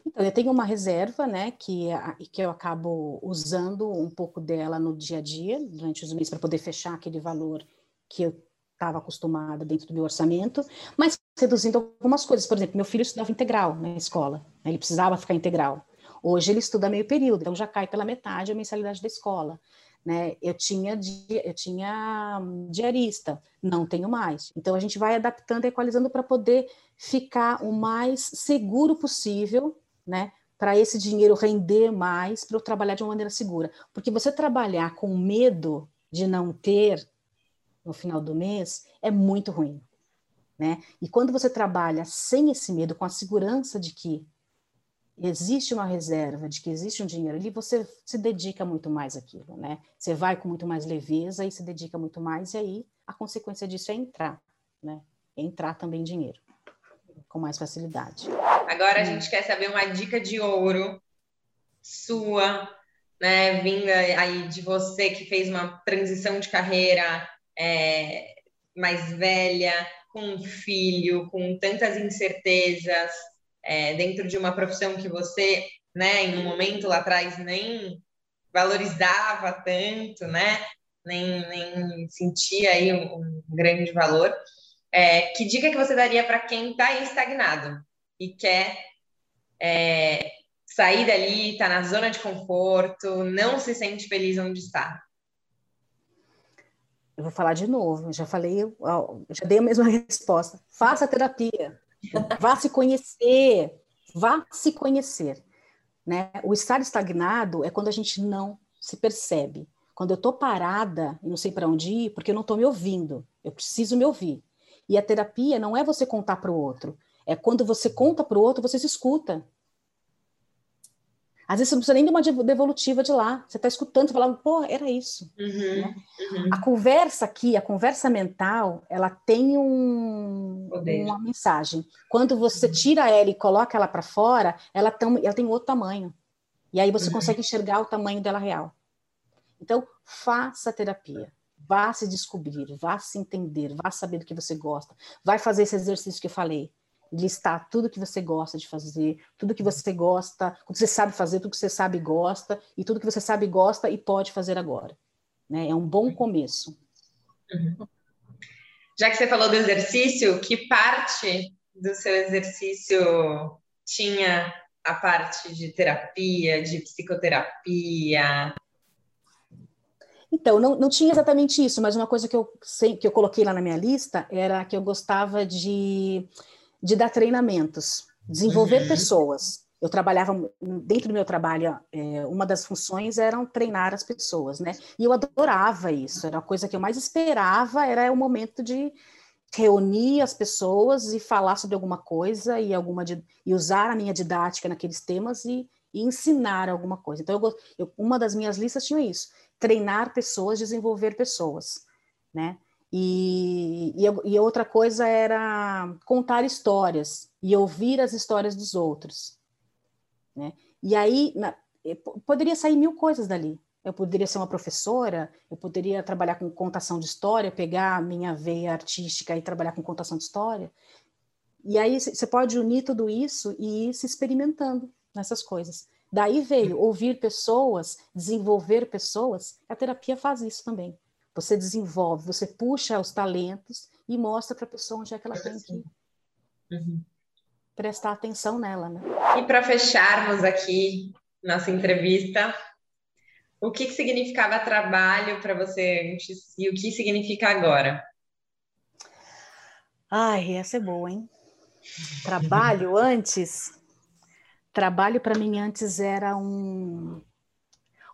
Então, eu tenho uma reserva, né, que, que eu acabo usando um pouco dela no dia a dia, durante os meses, para poder fechar aquele valor que eu estava acostumada dentro do meu orçamento, mas reduzindo algumas coisas. Por exemplo, meu filho estudava integral na escola, né, ele precisava ficar integral. Hoje ele estuda meio período, então já cai pela metade a mensalidade da escola. Né? Eu tinha eu tinha diarista, não tenho mais. Então a gente vai adaptando e equalizando para poder ficar o mais seguro possível né? Para esse dinheiro render mais, para eu trabalhar de uma maneira segura. Porque você trabalhar com medo de não ter no final do mês é muito ruim. Né? E quando você trabalha sem esse medo, com a segurança de que existe uma reserva, de que existe um dinheiro ali, você se dedica muito mais àquilo, né? Você vai com muito mais leveza e se dedica muito mais, e aí a consequência disso é entrar, né? É entrar também dinheiro com mais facilidade.
Agora a gente quer saber uma dica de ouro sua, né, vinda aí de você que fez uma transição de carreira é, mais velha, com um filho, com tantas incertezas, é, dentro de uma profissão que você, né, em um momento lá atrás nem valorizava tanto, né, nem, nem sentia aí um, um grande valor. É, que dica que você daria para quem está estagnado? e quer é, sair dali, está na zona de conforto, não se sente feliz onde está?
Eu vou falar de novo, já falei, já dei a mesma resposta. Faça terapia, vá se conhecer, vá se conhecer. Né? O estar estagnado é quando a gente não se percebe. Quando eu estou parada e não sei para onde ir, porque eu não estou me ouvindo, eu preciso me ouvir. E a terapia não é você contar para o outro, é quando você conta para o outro, você se escuta. Às vezes você não precisa nem de uma devolutiva de lá. Você está escutando, você fala, pô, era isso. Uhum, né? uhum. A conversa aqui, a conversa mental, ela tem um, uma mensagem. Quando você uhum. tira ela e coloca ela para fora, ela, tam, ela tem outro tamanho. E aí você uhum. consegue enxergar o tamanho dela real. Então, faça terapia. Vá se descobrir, vá se entender, vá saber do que você gosta. Vai fazer esse exercício que eu falei listar tudo que você gosta de fazer, tudo que você gosta, tudo que você sabe fazer, tudo que você sabe e gosta, e tudo que você sabe e gosta e pode fazer agora. Né? É um bom uhum. começo.
Uhum. Já que você falou do exercício, que parte do seu exercício tinha a parte de terapia, de psicoterapia?
Então, não, não tinha exatamente isso, mas uma coisa que eu, que eu coloquei lá na minha lista era que eu gostava de de dar treinamentos, desenvolver uhum. pessoas. Eu trabalhava dentro do meu trabalho, é, uma das funções eram treinar as pessoas, né? E eu adorava isso. Era a coisa que eu mais esperava, era o momento de reunir as pessoas e falar sobre alguma coisa e alguma e usar a minha didática naqueles temas e, e ensinar alguma coisa. Então, eu, eu, uma das minhas listas tinha isso: treinar pessoas, desenvolver pessoas, né? E, e, e, outra coisa era contar histórias e ouvir as histórias dos outros. Né? E aí na, poderia sair mil coisas dali. Eu poderia ser uma professora, eu poderia trabalhar com contação de história, pegar a minha veia artística e trabalhar com contação de história. E aí você pode unir tudo isso e ir se experimentando nessas coisas. Daí veio ouvir pessoas, desenvolver pessoas. A terapia faz isso também. Você desenvolve, você puxa os talentos e mostra para a pessoa onde é que ela tem que uhum. prestar atenção nela. Né?
E para fecharmos aqui nossa entrevista, o que, que significava trabalho para você antes e o que significa agora?
Ai, essa é boa, hein? Trabalho antes. Trabalho para mim antes era um,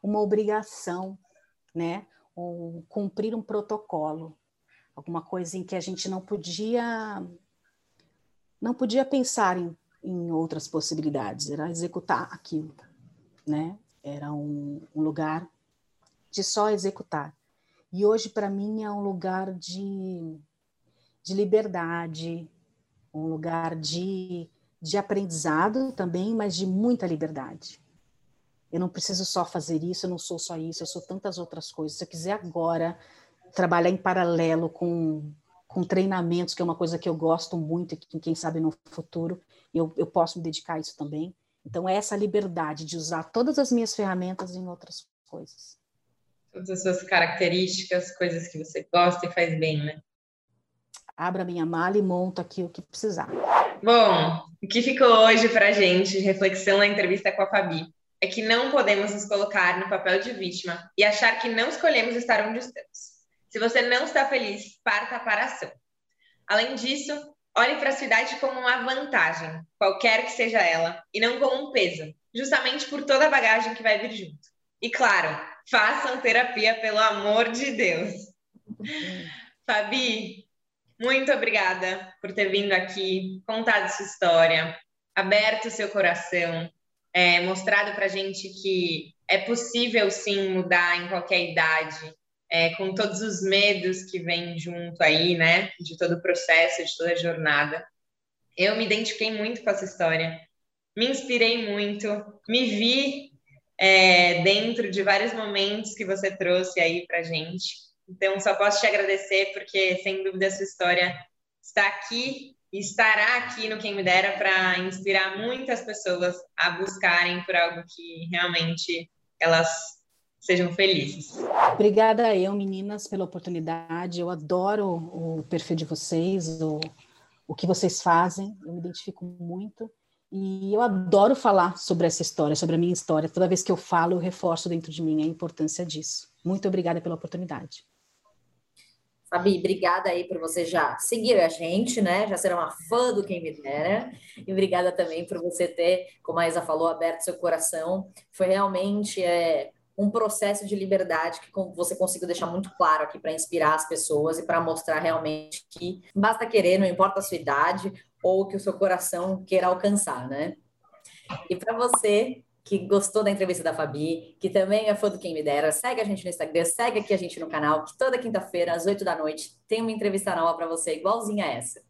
uma obrigação, né? ou cumprir um protocolo, alguma coisa em que a gente não podia não podia pensar em, em outras possibilidades, era executar aquilo, né? Era um, um lugar de só executar. E hoje para mim é um lugar de, de liberdade, um lugar de, de aprendizado também, mas de muita liberdade. Eu não preciso só fazer isso, eu não sou só isso, eu sou tantas outras coisas. Se eu quiser agora trabalhar em paralelo com, com treinamentos, que é uma coisa que eu gosto muito e que, quem sabe, no futuro eu, eu posso me dedicar a isso também. Então, é essa liberdade de usar todas as minhas ferramentas em outras coisas.
Todas as suas características, coisas que você gosta e faz bem, né?
Abra minha mala e monto aqui o que precisar.
Bom, o que ficou hoje para a gente de reflexão na entrevista com a Fabi? é que não podemos nos colocar no papel de vítima e achar que não escolhemos estar onde estamos. Se você não está feliz, parta para a ação. Além disso, olhe para a sua idade como uma vantagem, qualquer que seja ela, e não como um peso, justamente por toda a bagagem que vai vir junto. E claro, façam terapia, pelo amor de Deus. Fabi, muito obrigada por ter vindo aqui, contado sua história, aberto seu coração, é, mostrado para gente que é possível sim mudar em qualquer idade, é, com todos os medos que vêm junto aí, né, de todo o processo, de toda a jornada. Eu me identifiquei muito com essa história, me inspirei muito, me vi é, dentro de vários momentos que você trouxe aí para gente. Então, só posso te agradecer, porque sem dúvida essa história está aqui estará aqui no Quem Me Dera para inspirar muitas pessoas a buscarem por algo que realmente elas sejam felizes.
Obrigada eu, meninas, pela oportunidade. Eu adoro o perfil de vocês, o, o que vocês fazem, eu me identifico muito. E eu adoro falar sobre essa história, sobre a minha história. Toda vez que eu falo, eu reforço dentro de mim a importância disso. Muito obrigada pela oportunidade.
Fabi, obrigada aí por você já seguir a gente, né? Já ser uma fã do Quem Me Dera. E obrigada também por você ter, como a Isa falou, aberto seu coração. Foi realmente é, um processo de liberdade que você conseguiu deixar muito claro aqui para inspirar as pessoas e para mostrar realmente que basta querer, não importa a sua idade ou o que o seu coração queira alcançar, né? E para você que gostou da entrevista da Fabi, que também é fã do Quem Me Dera, segue a gente no Instagram, segue aqui a gente no canal, que toda quinta-feira, às 8 da noite, tem uma entrevista nova para você, igualzinha a essa.